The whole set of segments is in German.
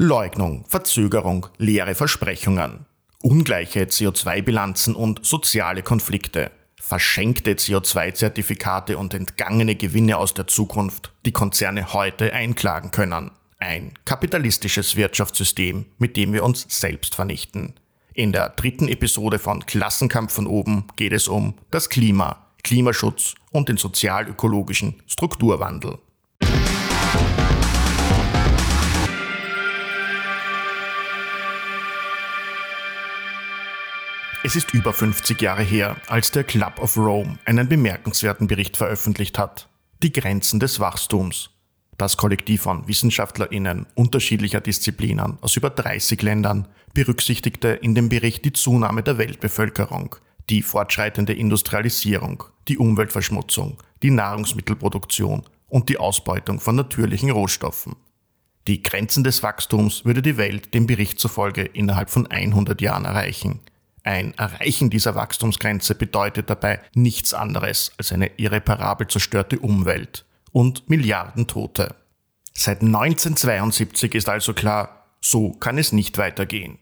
Leugnung, Verzögerung, leere Versprechungen, ungleiche CO2-Bilanzen und soziale Konflikte, verschenkte CO2-Zertifikate und entgangene Gewinne aus der Zukunft, die Konzerne heute einklagen können. Ein kapitalistisches Wirtschaftssystem, mit dem wir uns selbst vernichten. In der dritten Episode von Klassenkampf von oben geht es um das Klima, Klimaschutz und den sozial-ökologischen Strukturwandel. Es ist über 50 Jahre her, als der Club of Rome einen bemerkenswerten Bericht veröffentlicht hat. Die Grenzen des Wachstums. Das Kollektiv von WissenschaftlerInnen unterschiedlicher Disziplinen aus über 30 Ländern berücksichtigte in dem Bericht die Zunahme der Weltbevölkerung, die fortschreitende Industrialisierung, die Umweltverschmutzung, die Nahrungsmittelproduktion und die Ausbeutung von natürlichen Rohstoffen. Die Grenzen des Wachstums würde die Welt dem Bericht zufolge innerhalb von 100 Jahren erreichen – ein Erreichen dieser Wachstumsgrenze bedeutet dabei nichts anderes als eine irreparabel zerstörte Umwelt und Milliarden Tote. Seit 1972 ist also klar, so kann es nicht weitergehen.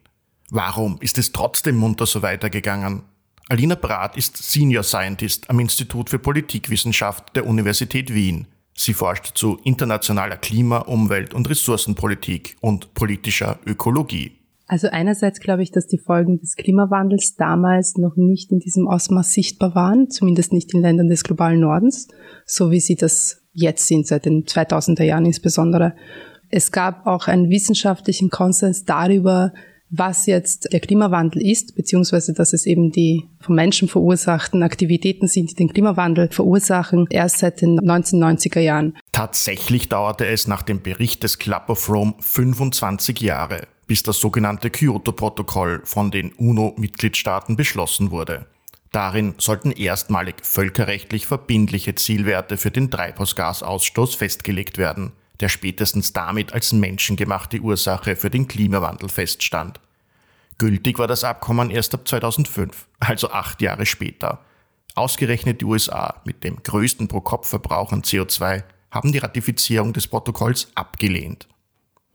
Warum ist es trotzdem munter so weitergegangen? Alina Brath ist Senior Scientist am Institut für Politikwissenschaft der Universität Wien. Sie forscht zu internationaler Klima-, Umwelt- und Ressourcenpolitik und politischer Ökologie. Also einerseits glaube ich, dass die Folgen des Klimawandels damals noch nicht in diesem Ausmaß sichtbar waren, zumindest nicht in Ländern des globalen Nordens, so wie sie das jetzt sind, seit den 2000er Jahren insbesondere. Es gab auch einen wissenschaftlichen Konsens darüber, was jetzt der Klimawandel ist, beziehungsweise dass es eben die vom Menschen verursachten Aktivitäten sind, die den Klimawandel verursachen, erst seit den 1990er Jahren. Tatsächlich dauerte es nach dem Bericht des Club of Rome 25 Jahre, bis das sogenannte Kyoto-Protokoll von den UNO-Mitgliedstaaten beschlossen wurde. Darin sollten erstmalig völkerrechtlich verbindliche Zielwerte für den Treibhausgasausstoß festgelegt werden, der spätestens damit als menschengemachte Ursache für den Klimawandel feststand. Gültig war das Abkommen erst ab 2005, also acht Jahre später. Ausgerechnet die USA mit dem größten Pro-Kopf-Verbrauch an CO2 haben die Ratifizierung des Protokolls abgelehnt.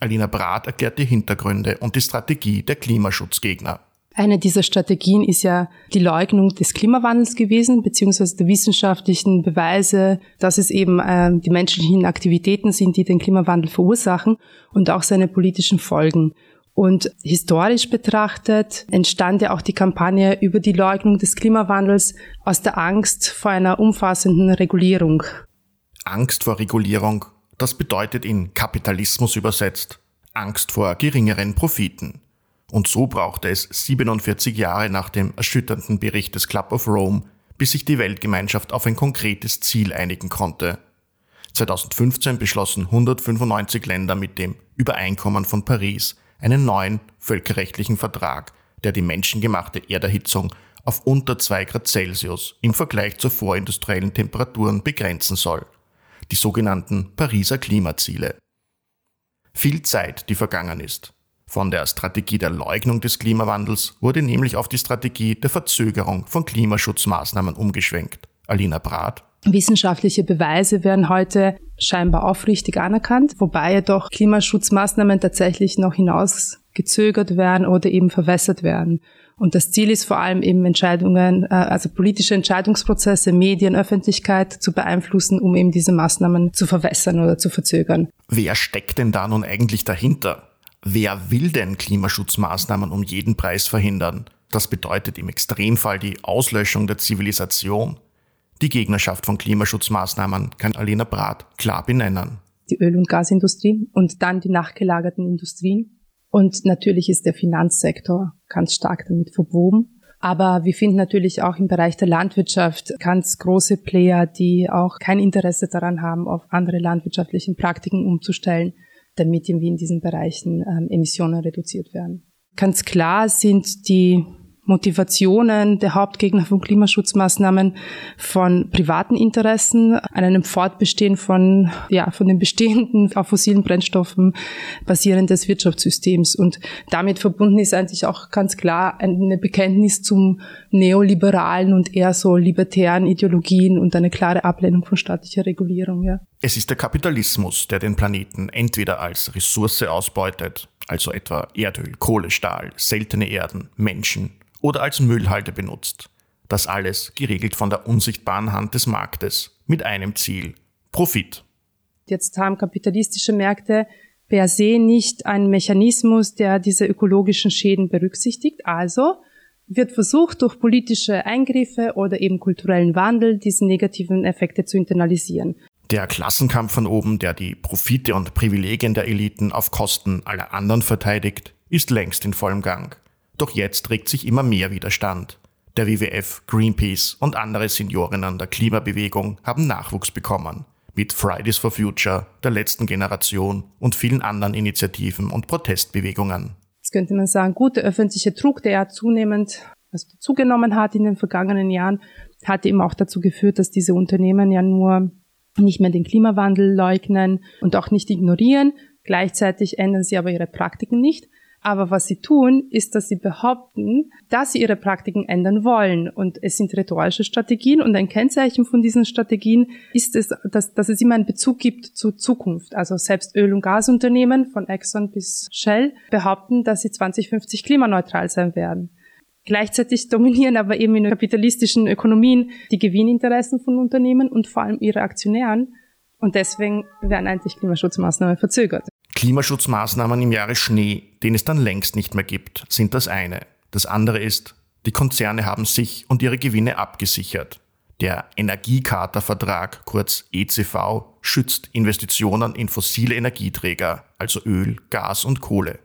Alina Brath erklärt die Hintergründe und die Strategie der Klimaschutzgegner. Eine dieser Strategien ist ja die Leugnung des Klimawandels gewesen, beziehungsweise der wissenschaftlichen Beweise, dass es eben äh, die menschlichen Aktivitäten sind, die den Klimawandel verursachen und auch seine politischen Folgen. Und historisch betrachtet entstand ja auch die Kampagne über die Leugnung des Klimawandels aus der Angst vor einer umfassenden Regulierung. Angst vor Regulierung das bedeutet in Kapitalismus übersetzt Angst vor geringeren Profiten. Und so brauchte es 47 Jahre nach dem erschütternden Bericht des Club of Rome, bis sich die Weltgemeinschaft auf ein konkretes Ziel einigen konnte. 2015 beschlossen 195 Länder mit dem Übereinkommen von Paris einen neuen völkerrechtlichen Vertrag, der die menschengemachte Erderhitzung auf unter 2 Grad Celsius im Vergleich zu vorindustriellen Temperaturen begrenzen soll die sogenannten Pariser Klimaziele. Viel Zeit, die vergangen ist. Von der Strategie der Leugnung des Klimawandels wurde nämlich auf die Strategie der Verzögerung von Klimaschutzmaßnahmen umgeschwenkt. Alina Brath. Wissenschaftliche Beweise werden heute scheinbar aufrichtig anerkannt, wobei jedoch Klimaschutzmaßnahmen tatsächlich noch hinausgezögert werden oder eben verwässert werden. Und das Ziel ist vor allem eben Entscheidungen, äh, also politische Entscheidungsprozesse, Medien, Öffentlichkeit zu beeinflussen, um eben diese Maßnahmen zu verwässern oder zu verzögern. Wer steckt denn da nun eigentlich dahinter? Wer will denn Klimaschutzmaßnahmen um jeden Preis verhindern? Das bedeutet im Extremfall die Auslöschung der Zivilisation. Die Gegnerschaft von Klimaschutzmaßnahmen kann Alena Brath klar benennen. Die Öl- und Gasindustrie und dann die nachgelagerten Industrien und natürlich ist der Finanzsektor ganz stark damit verwoben. Aber wir finden natürlich auch im Bereich der Landwirtschaft ganz große Player, die auch kein Interesse daran haben, auf andere landwirtschaftlichen Praktiken umzustellen, damit irgendwie in diesen Bereichen ähm, Emissionen reduziert werden. Ganz klar sind die Motivationen der Hauptgegner von Klimaschutzmaßnahmen von privaten Interessen, an einem Fortbestehen von, ja, von den bestehenden auf fossilen Brennstoffen basierendes Wirtschaftssystems. Und damit verbunden ist eigentlich auch ganz klar eine Bekenntnis zum neoliberalen und eher so libertären Ideologien und eine klare Ablehnung von staatlicher Regulierung, ja. Es ist der Kapitalismus, der den Planeten entweder als Ressource ausbeutet, also etwa Erdöl, Kohle, Stahl, seltene Erden, Menschen oder als Müllhalde benutzt. Das alles geregelt von der unsichtbaren Hand des Marktes mit einem Ziel, Profit. Jetzt haben kapitalistische Märkte per se nicht einen Mechanismus, der diese ökologischen Schäden berücksichtigt. Also wird versucht, durch politische Eingriffe oder eben kulturellen Wandel diese negativen Effekte zu internalisieren. Der Klassenkampf von oben, der die Profite und Privilegien der Eliten auf Kosten aller anderen verteidigt, ist längst in vollem Gang. Doch jetzt regt sich immer mehr Widerstand. Der WWF, Greenpeace und andere Seniorinnen der Klimabewegung haben Nachwuchs bekommen. Mit Fridays for Future, der letzten Generation und vielen anderen Initiativen und Protestbewegungen. Jetzt könnte man sagen, gut, der öffentliche Druck, der ja zunehmend also zugenommen hat in den vergangenen Jahren, hat eben auch dazu geführt, dass diese Unternehmen ja nur nicht mehr den Klimawandel leugnen und auch nicht ignorieren. Gleichzeitig ändern sie aber ihre Praktiken nicht. Aber was sie tun, ist, dass sie behaupten, dass sie ihre Praktiken ändern wollen. Und es sind rhetorische Strategien. Und ein Kennzeichen von diesen Strategien ist es, dass, dass es immer einen Bezug gibt zur Zukunft. Also selbst Öl- und Gasunternehmen von Exxon bis Shell behaupten, dass sie 2050 klimaneutral sein werden. Gleichzeitig dominieren aber eben in kapitalistischen Ökonomien die Gewinninteressen von Unternehmen und vor allem ihre Aktionären. Und deswegen werden eigentlich Klimaschutzmaßnahmen verzögert. Klimaschutzmaßnahmen im Jahre Schnee, den es dann längst nicht mehr gibt, sind das eine. Das andere ist, die Konzerne haben sich und ihre Gewinne abgesichert. Der Energiecharta-Vertrag, kurz ECV, schützt Investitionen in fossile Energieträger, also Öl, Gas und Kohle.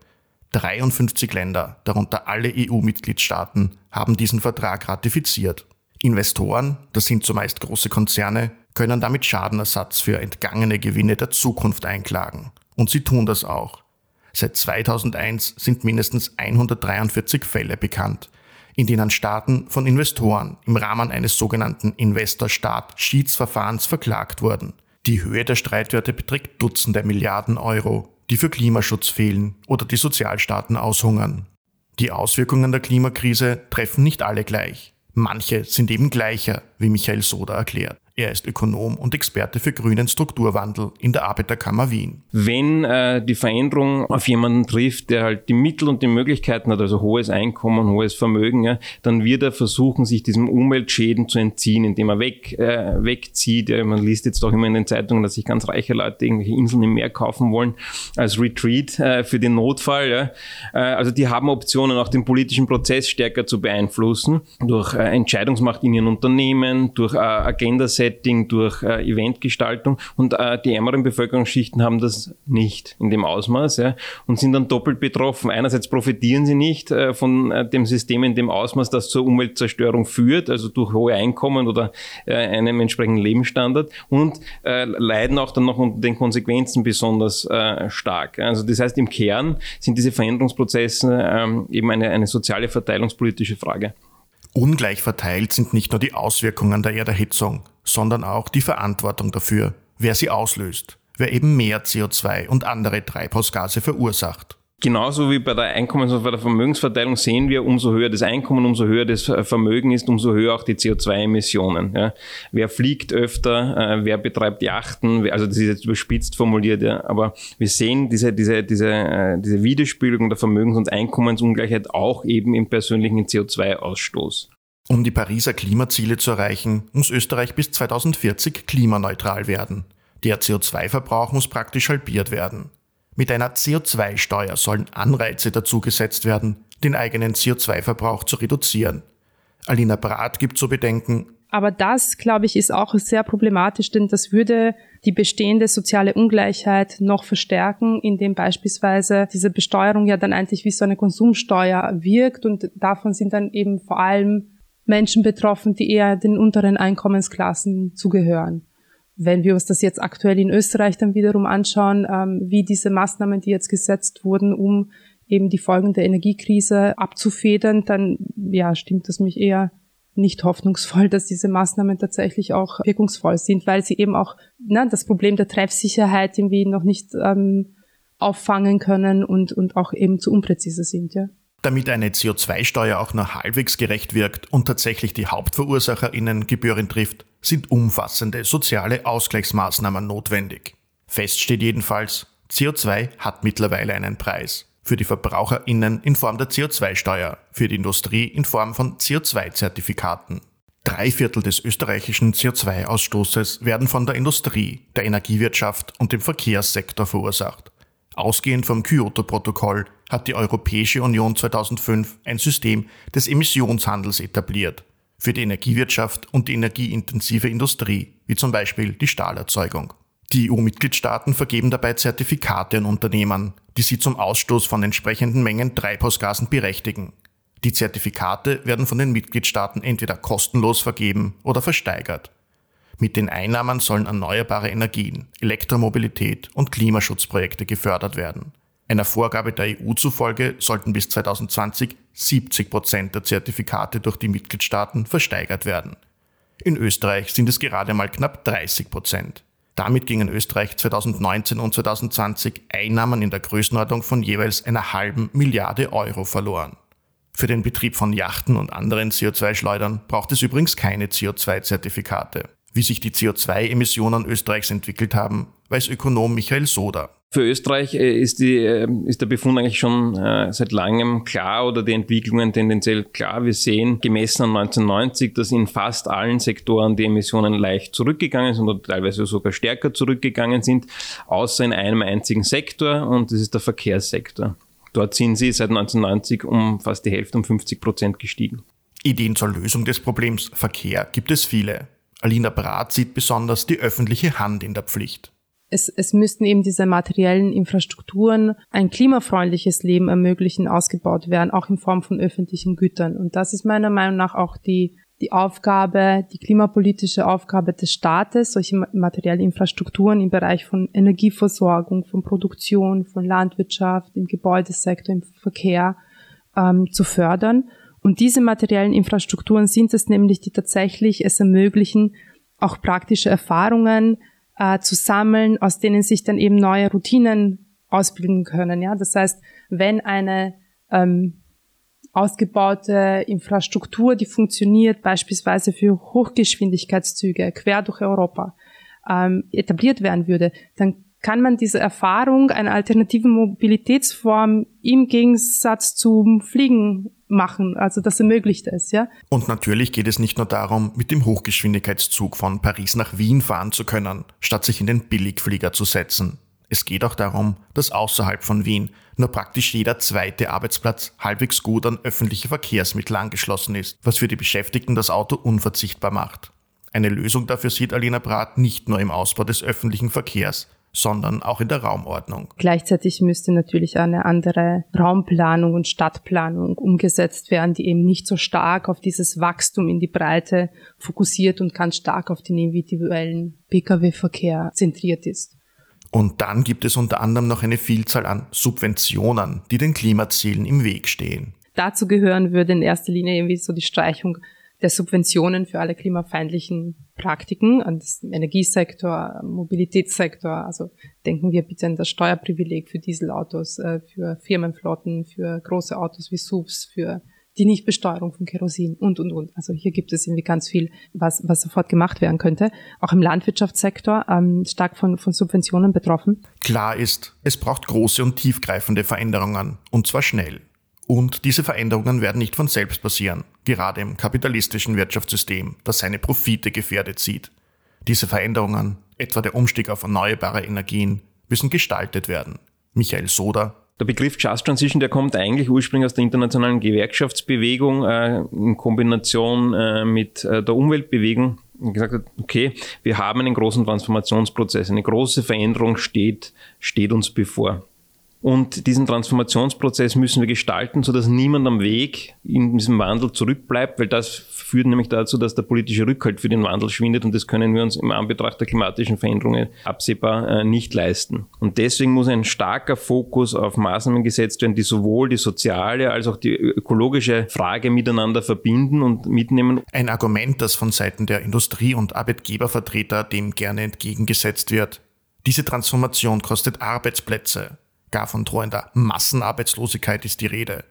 53 Länder, darunter alle EU-Mitgliedstaaten, haben diesen Vertrag ratifiziert. Investoren, das sind zumeist große Konzerne, können damit Schadenersatz für entgangene Gewinne der Zukunft einklagen. Und sie tun das auch. Seit 2001 sind mindestens 143 Fälle bekannt, in denen Staaten von Investoren im Rahmen eines sogenannten Investor-Staat-Schiedsverfahrens verklagt wurden. Die Höhe der Streitwerte beträgt Dutzende Milliarden Euro die für Klimaschutz fehlen oder die Sozialstaaten aushungern. Die Auswirkungen der Klimakrise treffen nicht alle gleich. Manche sind eben gleicher, wie Michael Soda erklärt. Er ist Ökonom und Experte für grünen Strukturwandel in der Arbeiterkammer Wien. Wenn äh, die Veränderung auf jemanden trifft, der halt die Mittel und die Möglichkeiten hat, also hohes Einkommen, hohes Vermögen, ja, dann wird er versuchen, sich diesem Umweltschäden zu entziehen, indem er weg, äh, wegzieht. Ja, man liest jetzt auch immer in den Zeitungen, dass sich ganz reiche Leute irgendwelche Inseln im Meer kaufen wollen als Retreat äh, für den Notfall. Ja. Äh, also die haben Optionen, auch den politischen Prozess stärker zu beeinflussen durch äh, Entscheidungsmacht in ihren Unternehmen, durch äh, Agenda-Setting, Setting, durch äh, Eventgestaltung und äh, die ärmeren Bevölkerungsschichten haben das nicht in dem Ausmaß ja, und sind dann doppelt betroffen. Einerseits profitieren sie nicht äh, von äh, dem System in dem Ausmaß, das zur Umweltzerstörung führt, also durch hohe Einkommen oder äh, einem entsprechenden Lebensstandard und äh, leiden auch dann noch unter den Konsequenzen besonders äh, stark. Also das heißt, im Kern sind diese Veränderungsprozesse ähm, eben eine, eine soziale verteilungspolitische Frage. Ungleich verteilt sind nicht nur die Auswirkungen der Erderhitzung, sondern auch die Verantwortung dafür, wer sie auslöst, wer eben mehr CO2 und andere Treibhausgase verursacht. Genauso wie bei der Einkommens- und bei der Vermögensverteilung sehen wir, umso höher das Einkommen, umso höher das Vermögen ist, umso höher auch die CO2-Emissionen. Ja. Wer fliegt öfter, äh, wer betreibt Yachten, also das ist jetzt überspitzt formuliert, ja, aber wir sehen diese, diese, diese, äh, diese Widerspiegelung der Vermögens- und Einkommensungleichheit auch eben im persönlichen CO2-Ausstoß. Um die Pariser Klimaziele zu erreichen, muss Österreich bis 2040 klimaneutral werden. Der CO2-Verbrauch muss praktisch halbiert werden. Mit einer CO2-Steuer sollen Anreize dazu gesetzt werden, den eigenen CO2-Verbrauch zu reduzieren. Alina Brath gibt zu bedenken, aber das, glaube ich, ist auch sehr problematisch, denn das würde die bestehende soziale Ungleichheit noch verstärken, indem beispielsweise diese Besteuerung ja dann eigentlich wie so eine Konsumsteuer wirkt und davon sind dann eben vor allem Menschen betroffen, die eher den unteren Einkommensklassen zugehören. Wenn wir uns das jetzt aktuell in Österreich dann wiederum anschauen, ähm, wie diese Maßnahmen, die jetzt gesetzt wurden, um eben die Folgen der Energiekrise abzufedern, dann ja, stimmt das mich eher nicht hoffnungsvoll, dass diese Maßnahmen tatsächlich auch wirkungsvoll sind, weil sie eben auch ne, das Problem der Treffsicherheit irgendwie noch nicht ähm, auffangen können und, und auch eben zu unpräzise sind, ja. Damit eine CO2-Steuer auch nur halbwegs gerecht wirkt und tatsächlich die HauptverursacherInnen gebührend trifft, sind umfassende soziale Ausgleichsmaßnahmen notwendig. Fest steht jedenfalls, CO2 hat mittlerweile einen Preis. für die VerbraucherInnen in Form der CO2-Steuer, für die Industrie in Form von CO2-Zertifikaten. Drei Viertel des österreichischen CO2-Ausstoßes werden von der Industrie, der Energiewirtschaft und dem Verkehrssektor verursacht. Ausgehend vom Kyoto-Protokoll hat die Europäische Union 2005 ein System des Emissionshandels etabliert für die Energiewirtschaft und die energieintensive Industrie, wie zum Beispiel die Stahlerzeugung. Die EU-Mitgliedstaaten vergeben dabei Zertifikate an Unternehmen, die sie zum Ausstoß von entsprechenden Mengen Treibhausgasen berechtigen. Die Zertifikate werden von den Mitgliedstaaten entweder kostenlos vergeben oder versteigert. Mit den Einnahmen sollen erneuerbare Energien, Elektromobilität und Klimaschutzprojekte gefördert werden. Einer Vorgabe der EU zufolge sollten bis 2020 70 Prozent der Zertifikate durch die Mitgliedstaaten versteigert werden. In Österreich sind es gerade mal knapp 30 Prozent. Damit gingen Österreich 2019 und 2020 Einnahmen in der Größenordnung von jeweils einer halben Milliarde Euro verloren. Für den Betrieb von Yachten und anderen CO2-Schleudern braucht es übrigens keine CO2-Zertifikate. Wie sich die CO2-Emissionen Österreichs entwickelt haben, weiß Ökonom Michael Soda. Für Österreich äh, ist, die, äh, ist der Befund eigentlich schon äh, seit langem klar oder die Entwicklungen tendenziell klar. Wir sehen gemessen an 1990, dass in fast allen Sektoren die Emissionen leicht zurückgegangen sind oder teilweise sogar stärker zurückgegangen sind, außer in einem einzigen Sektor und das ist der Verkehrssektor. Dort sind sie seit 1990 um fast die Hälfte, um 50 Prozent gestiegen. Ideen zur Lösung des Problems Verkehr gibt es viele. Alina Brath sieht besonders die öffentliche Hand in der Pflicht es, es müssten eben diese materiellen Infrastrukturen ein klimafreundliches Leben ermöglichen, ausgebaut werden, auch in Form von öffentlichen Gütern. Und das ist meiner Meinung nach auch die, die Aufgabe, die klimapolitische Aufgabe des Staates, solche materielle Infrastrukturen im Bereich von Energieversorgung, von Produktion, von Landwirtschaft, im Gebäudesektor, im Verkehr ähm, zu fördern. Und diese materiellen Infrastrukturen sind es nämlich, die tatsächlich es ermöglichen, auch praktische Erfahrungen äh, zu sammeln, aus denen sich dann eben neue Routinen ausbilden können. Ja, das heißt, wenn eine ähm, ausgebaute Infrastruktur, die funktioniert beispielsweise für Hochgeschwindigkeitszüge quer durch Europa, ähm, etabliert werden würde, dann kann man diese Erfahrung einer alternativen Mobilitätsform im Gegensatz zum Fliegen machen. Also das ermöglicht es, ja. Und natürlich geht es nicht nur darum, mit dem Hochgeschwindigkeitszug von Paris nach Wien fahren zu können, statt sich in den Billigflieger zu setzen. Es geht auch darum, dass außerhalb von Wien nur praktisch jeder zweite Arbeitsplatz halbwegs gut an öffentliche Verkehrsmittel angeschlossen ist, was für die Beschäftigten das Auto unverzichtbar macht. Eine Lösung dafür sieht Alina Brath nicht nur im Ausbau des öffentlichen Verkehrs, sondern auch in der Raumordnung. Gleichzeitig müsste natürlich eine andere Raumplanung und Stadtplanung umgesetzt werden, die eben nicht so stark auf dieses Wachstum in die Breite fokussiert und ganz stark auf den individuellen Pkw-Verkehr zentriert ist. Und dann gibt es unter anderem noch eine Vielzahl an Subventionen, die den Klimazielen im Weg stehen. Dazu gehören würde in erster Linie irgendwie so die Streichung der Subventionen für alle klimafeindlichen Praktiken, an den Energiesektor, Mobilitätssektor. Also denken wir bitte an das Steuerprivileg für Dieselautos, äh, für Firmenflotten, für große Autos wie SUVs, für die Nichtbesteuerung von Kerosin und, und, und. Also hier gibt es irgendwie ganz viel, was, was sofort gemacht werden könnte. Auch im Landwirtschaftssektor ähm, stark von, von Subventionen betroffen. Klar ist, es braucht große und tiefgreifende Veränderungen. Und zwar schnell. Und diese Veränderungen werden nicht von selbst passieren, gerade im kapitalistischen Wirtschaftssystem, das seine Profite gefährdet sieht. Diese Veränderungen, etwa der Umstieg auf erneuerbare Energien, müssen gestaltet werden. Michael Soda. Der Begriff Just Transition, der kommt eigentlich ursprünglich aus der internationalen Gewerkschaftsbewegung äh, in Kombination äh, mit äh, der Umweltbewegung gesagt hat, okay, wir haben einen großen Transformationsprozess, eine große Veränderung steht, steht uns bevor. Und diesen Transformationsprozess müssen wir gestalten, sodass niemand am Weg in diesem Wandel zurückbleibt, weil das führt nämlich dazu, dass der politische Rückhalt für den Wandel schwindet und das können wir uns im Anbetracht der klimatischen Veränderungen absehbar äh, nicht leisten. Und deswegen muss ein starker Fokus auf Maßnahmen gesetzt werden, die sowohl die soziale als auch die ökologische Frage miteinander verbinden und mitnehmen. Ein Argument, das von Seiten der Industrie- und Arbeitgebervertreter dem gerne entgegengesetzt wird. Diese Transformation kostet Arbeitsplätze. Gar von drohender Massenarbeitslosigkeit ist die Rede.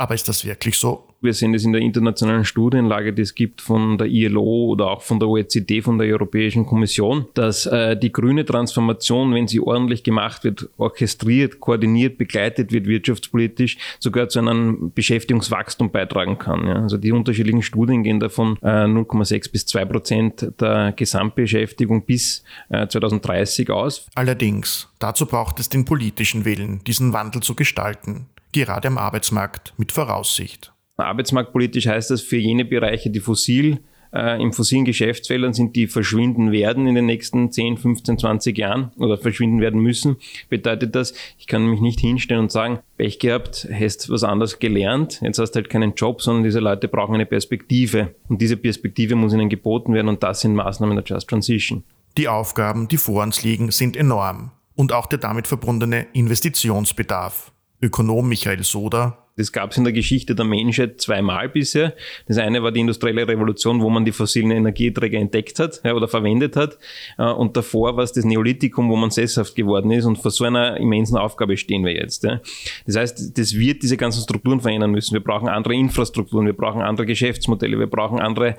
Aber ist das wirklich so? Wir sehen es in der internationalen Studienlage, die es gibt von der ILO oder auch von der OECD, von der Europäischen Kommission, dass äh, die grüne Transformation, wenn sie ordentlich gemacht wird, orchestriert, koordiniert, begleitet wird wirtschaftspolitisch, sogar zu einem Beschäftigungswachstum beitragen kann. Ja. Also die unterschiedlichen Studien gehen davon äh, 0,6 bis 2 Prozent der Gesamtbeschäftigung bis äh, 2030 aus. Allerdings, dazu braucht es den politischen Willen, diesen Wandel zu gestalten gerade am Arbeitsmarkt mit Voraussicht. Arbeitsmarktpolitisch heißt das für jene Bereiche, die fossil äh, im fossilen Geschäftsfeldern sind, die verschwinden werden in den nächsten 10, 15, 20 Jahren oder verschwinden werden müssen, bedeutet das, ich kann mich nicht hinstellen und sagen, Pech gehabt, hast was anderes gelernt, jetzt hast du halt keinen Job, sondern diese Leute brauchen eine Perspektive. Und diese Perspektive muss ihnen geboten werden und das sind Maßnahmen der Just Transition. Die Aufgaben, die vor uns liegen, sind enorm und auch der damit verbundene Investitionsbedarf. Ökonom Michael Soda. Das gab es in der Geschichte der Menschheit zweimal bisher. Das eine war die industrielle Revolution, wo man die fossilen Energieträger entdeckt hat ja, oder verwendet hat. Äh, und davor war es das Neolithikum, wo man sesshaft geworden ist. Und vor so einer immensen Aufgabe stehen wir jetzt. Ja. Das heißt, das wird diese ganzen Strukturen verändern müssen. Wir brauchen andere Infrastrukturen, wir brauchen andere Geschäftsmodelle, wir brauchen andere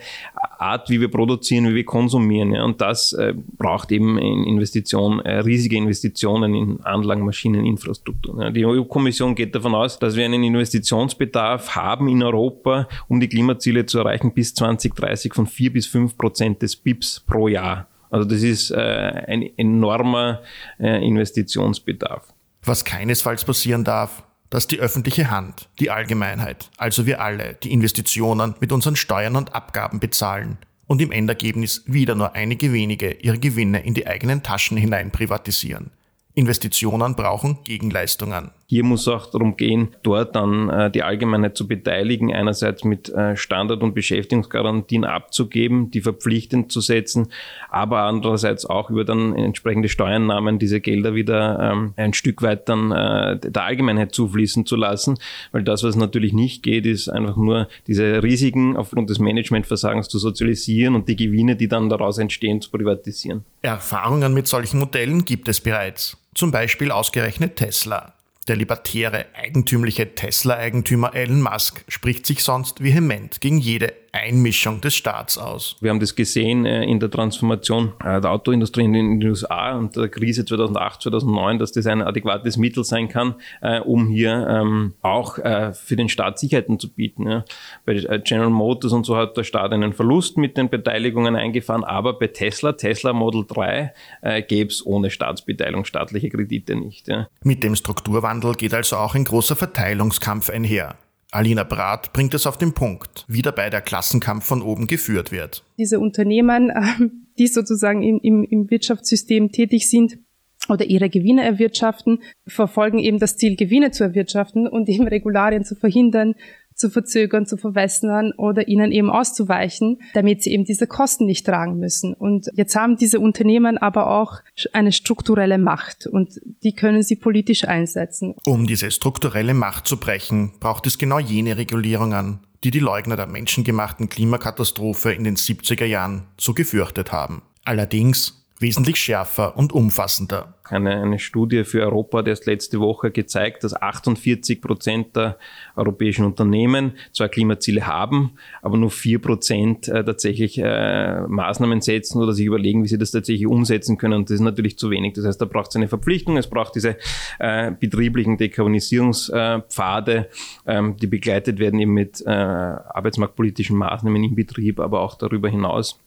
Art, wie wir produzieren, wie wir konsumieren. Ja. Und das äh, braucht eben Investitionen, äh, riesige Investitionen in Anlagen, Maschinen, Infrastruktur. Ja. Die EU-Kommission geht davon aus, dass wir einen Investitionsbedarf haben in Europa, um die Klimaziele zu erreichen bis 2030 von vier bis fünf Prozent des BIPs pro Jahr. Also das ist äh, ein enormer äh, Investitionsbedarf. Was keinesfalls passieren darf, dass die öffentliche Hand, die Allgemeinheit, also wir alle, die Investitionen mit unseren Steuern und Abgaben bezahlen und im Endergebnis wieder nur einige wenige ihre Gewinne in die eigenen Taschen hinein privatisieren. Investitionen brauchen Gegenleistungen. Hier muss auch darum gehen, dort dann äh, die Allgemeinheit zu beteiligen, einerseits mit äh, Standard- und Beschäftigungsgarantien abzugeben, die verpflichtend zu setzen, aber andererseits auch über dann entsprechende Steuernahmen diese Gelder wieder ähm, ein Stück weit dann äh, der Allgemeinheit zufließen zu lassen, weil das, was natürlich nicht geht, ist einfach nur diese Risiken aufgrund des Managementversagens zu sozialisieren und die Gewinne, die dann daraus entstehen, zu privatisieren. Erfahrungen mit solchen Modellen gibt es bereits. Zum Beispiel ausgerechnet Tesla. Der libertäre, eigentümliche Tesla-Eigentümer Elon Musk spricht sich sonst vehement gegen jede Einmischung des Staats aus. Wir haben das gesehen äh, in der Transformation äh, der Autoindustrie in den USA und der Krise 2008, 2009, dass das ein adäquates Mittel sein kann, äh, um hier ähm, auch für den Staat Sicherheiten zu bieten. Bei General Motors und so hat der Staat einen Verlust mit den Beteiligungen eingefahren, aber bei Tesla, Tesla Model 3, gäbe es ohne Staatsbeteiligung staatliche Kredite nicht. Mit dem Strukturwandel geht also auch ein großer Verteilungskampf einher. Alina Brath bringt es auf den Punkt, wie dabei der Klassenkampf von oben geführt wird. Diese Unternehmen, ähm, die sozusagen im, im, im Wirtschaftssystem tätig sind, oder ihre Gewinne erwirtschaften, verfolgen eben das Ziel, Gewinne zu erwirtschaften und eben Regularien zu verhindern, zu verzögern, zu verwässern oder ihnen eben auszuweichen, damit sie eben diese Kosten nicht tragen müssen. Und jetzt haben diese Unternehmen aber auch eine strukturelle Macht und die können sie politisch einsetzen. Um diese strukturelle Macht zu brechen, braucht es genau jene Regulierungen, die die Leugner der menschengemachten Klimakatastrophe in den 70er Jahren so gefürchtet haben. Allerdings wesentlich schärfer und umfassender. Eine, eine Studie für Europa hat erst letzte Woche gezeigt, dass 48 Prozent der europäischen Unternehmen zwar Klimaziele haben, aber nur vier Prozent äh, tatsächlich äh, Maßnahmen setzen oder sich überlegen, wie sie das tatsächlich umsetzen können. Und das ist natürlich zu wenig. Das heißt, da braucht es eine Verpflichtung, es braucht diese äh, betrieblichen Dekarbonisierungspfade, ähm, die begleitet werden eben mit äh, arbeitsmarktpolitischen Maßnahmen im Betrieb, aber auch darüber hinaus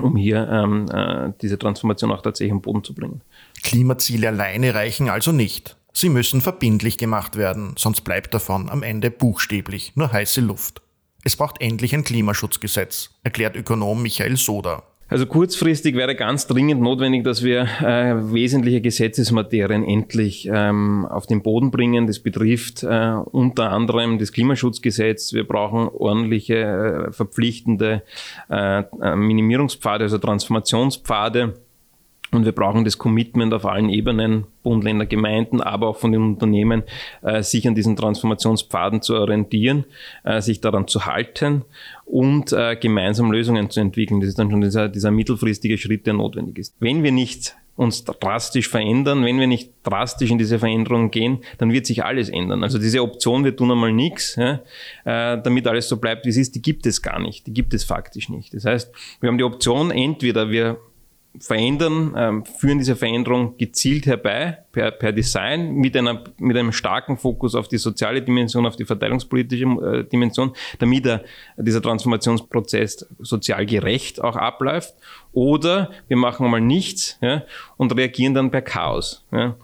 um hier ähm, äh, diese Transformation auch tatsächlich am Boden zu bringen. Klimaziele alleine reichen also nicht. Sie müssen verbindlich gemacht werden, sonst bleibt davon am Ende buchstäblich nur heiße Luft. Es braucht endlich ein Klimaschutzgesetz, erklärt Ökonom Michael Soda. Also kurzfristig wäre ganz dringend notwendig, dass wir äh, wesentliche Gesetzesmaterien endlich ähm, auf den Boden bringen. Das betrifft äh, unter anderem das Klimaschutzgesetz. Wir brauchen ordentliche, äh, verpflichtende äh, äh, Minimierungspfade, also Transformationspfade und wir brauchen das Commitment auf allen Ebenen, Bund, Länder, Gemeinden, aber auch von den Unternehmen, äh, sich an diesen Transformationspfaden zu orientieren, äh, sich daran zu halten und äh, gemeinsam Lösungen zu entwickeln. Das ist dann schon dieser, dieser mittelfristige Schritt, der notwendig ist. Wenn wir nicht uns drastisch verändern. Wenn wir nicht drastisch in diese Veränderung gehen, dann wird sich alles ändern. Also diese Option, wir tun einmal nichts, ja, damit alles so bleibt, wie es ist, die gibt es gar nicht. Die gibt es faktisch nicht. Das heißt, wir haben die Option, entweder wir verändern, ähm, führen diese Veränderung gezielt herbei, per, per Design, mit, einer, mit einem starken Fokus auf die soziale Dimension, auf die verteilungspolitische äh, Dimension, damit er, dieser Transformationsprozess sozial gerecht auch abläuft. Oder wir machen mal nichts ja, und reagieren dann per Chaos. Ja.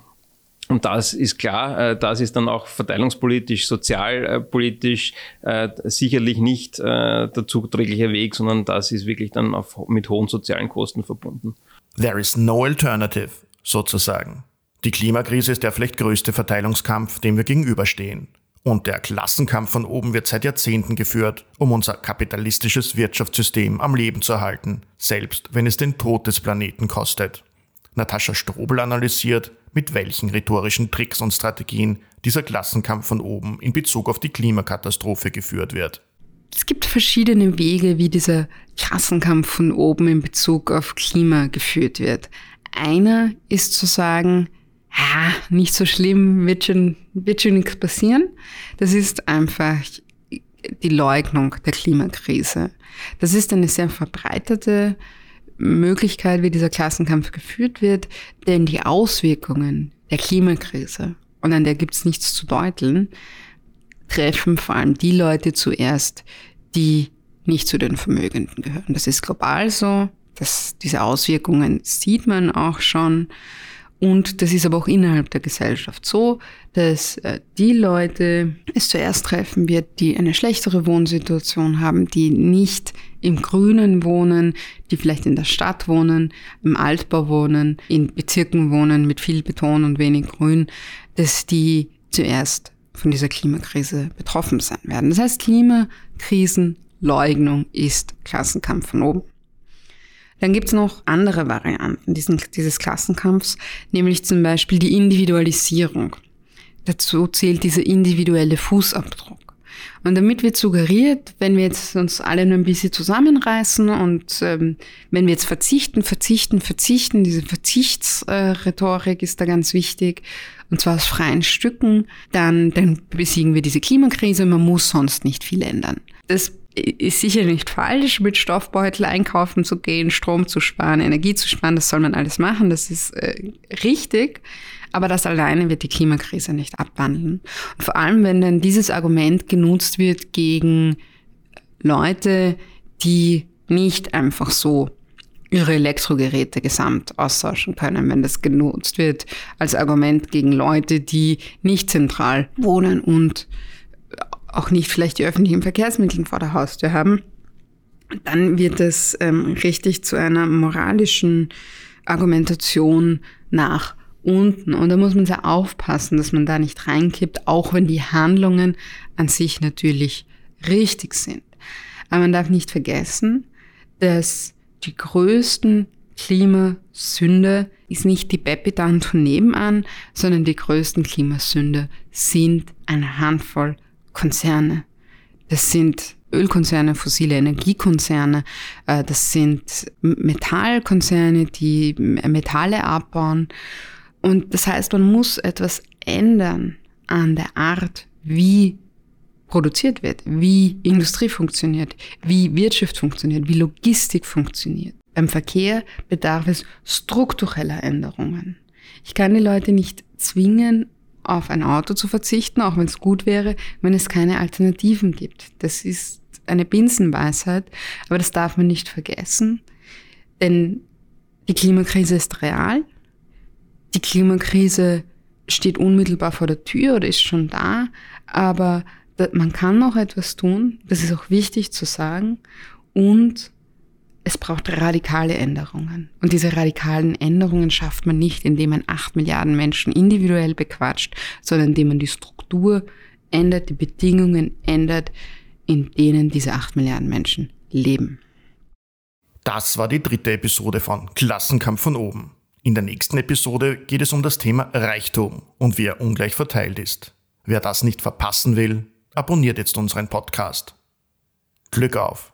Und das ist klar, äh, das ist dann auch verteilungspolitisch, sozialpolitisch äh, sicherlich nicht äh, der zuträgliche Weg, sondern das ist wirklich dann auf, mit hohen sozialen Kosten verbunden. There is no alternative, sozusagen. Die Klimakrise ist der vielleicht größte Verteilungskampf, dem wir gegenüberstehen. Und der Klassenkampf von oben wird seit Jahrzehnten geführt, um unser kapitalistisches Wirtschaftssystem am Leben zu erhalten, selbst wenn es den Tod des Planeten kostet. Natascha Strobel analysiert, mit welchen rhetorischen Tricks und Strategien dieser Klassenkampf von oben in Bezug auf die Klimakatastrophe geführt wird. Es gibt verschiedene Wege, wie dieser Klassenkampf von oben in Bezug auf Klima geführt wird. Einer ist zu sagen, ja, nicht so schlimm, wird schon, wird schon nichts passieren. Das ist einfach die Leugnung der Klimakrise. Das ist eine sehr verbreitete Möglichkeit, wie dieser Klassenkampf geführt wird, denn die Auswirkungen der Klimakrise, und an der gibt es nichts zu deuteln, treffen vor allem die Leute zuerst, die nicht zu den Vermögenden gehören. Das ist global so, dass diese Auswirkungen sieht man auch schon. Und das ist aber auch innerhalb der Gesellschaft so, dass äh, die Leute es zuerst treffen wird, die eine schlechtere Wohnsituation haben, die nicht im Grünen wohnen, die vielleicht in der Stadt wohnen, im Altbau wohnen, in Bezirken wohnen mit viel Beton und wenig Grün, dass die zuerst von dieser Klimakrise betroffen sein werden. Das heißt, Klimakrisenleugnung ist Klassenkampf von oben. Dann gibt's noch andere Varianten diesen, dieses Klassenkampfs, nämlich zum Beispiel die Individualisierung. Dazu zählt dieser individuelle Fußabdruck. Und damit wird suggeriert, wenn wir jetzt uns alle nur ein bisschen zusammenreißen und ähm, wenn wir jetzt verzichten, verzichten, verzichten, diese Verzichtsrhetorik ist da ganz wichtig, und zwar aus freien Stücken, dann, dann besiegen wir diese Klimakrise, man muss sonst nicht viel ändern. Das ist sicher nicht falsch, mit Stoffbeutel einkaufen zu gehen, Strom zu sparen, Energie zu sparen, das soll man alles machen, das ist äh, richtig. Aber das alleine wird die Klimakrise nicht abwandeln. Und vor allem, wenn dann dieses Argument genutzt wird gegen Leute, die nicht einfach so ihre Elektrogeräte gesamt austauschen können, wenn das genutzt wird als Argument gegen Leute, die nicht zentral wohnen und auch nicht vielleicht die öffentlichen Verkehrsmittel vor der Haustür haben, dann wird es ähm, richtig zu einer moralischen Argumentation nach unten. Und da muss man sehr aufpassen, dass man da nicht reinkippt, auch wenn die Handlungen an sich natürlich richtig sind. Aber man darf nicht vergessen, dass die größten Klimasünde ist nicht die Bepidan von nebenan, sondern die größten Klimasünde sind eine Handvoll Konzerne. Das sind Ölkonzerne, fossile Energiekonzerne, äh, das sind Metallkonzerne, die Metalle abbauen. Und das heißt, man muss etwas ändern an der Art, wie produziert wird, wie Industrie funktioniert, wie Wirtschaft funktioniert, wie Logistik funktioniert. Beim Verkehr bedarf es struktureller Änderungen. Ich kann die Leute nicht zwingen, auf ein Auto zu verzichten, auch wenn es gut wäre, wenn es keine Alternativen gibt. Das ist eine Binsenweisheit, aber das darf man nicht vergessen, denn die Klimakrise ist real. Die Klimakrise steht unmittelbar vor der Tür oder ist schon da, aber man kann noch etwas tun, das ist auch wichtig zu sagen, und es braucht radikale Änderungen. Und diese radikalen Änderungen schafft man nicht, indem man acht Milliarden Menschen individuell bequatscht, sondern indem man die Struktur ändert, die Bedingungen ändert, in denen diese acht Milliarden Menschen leben. Das war die dritte Episode von Klassenkampf von oben. In der nächsten Episode geht es um das Thema Reichtum und wie er ungleich verteilt ist. Wer das nicht verpassen will, abonniert jetzt unseren Podcast. Glück auf!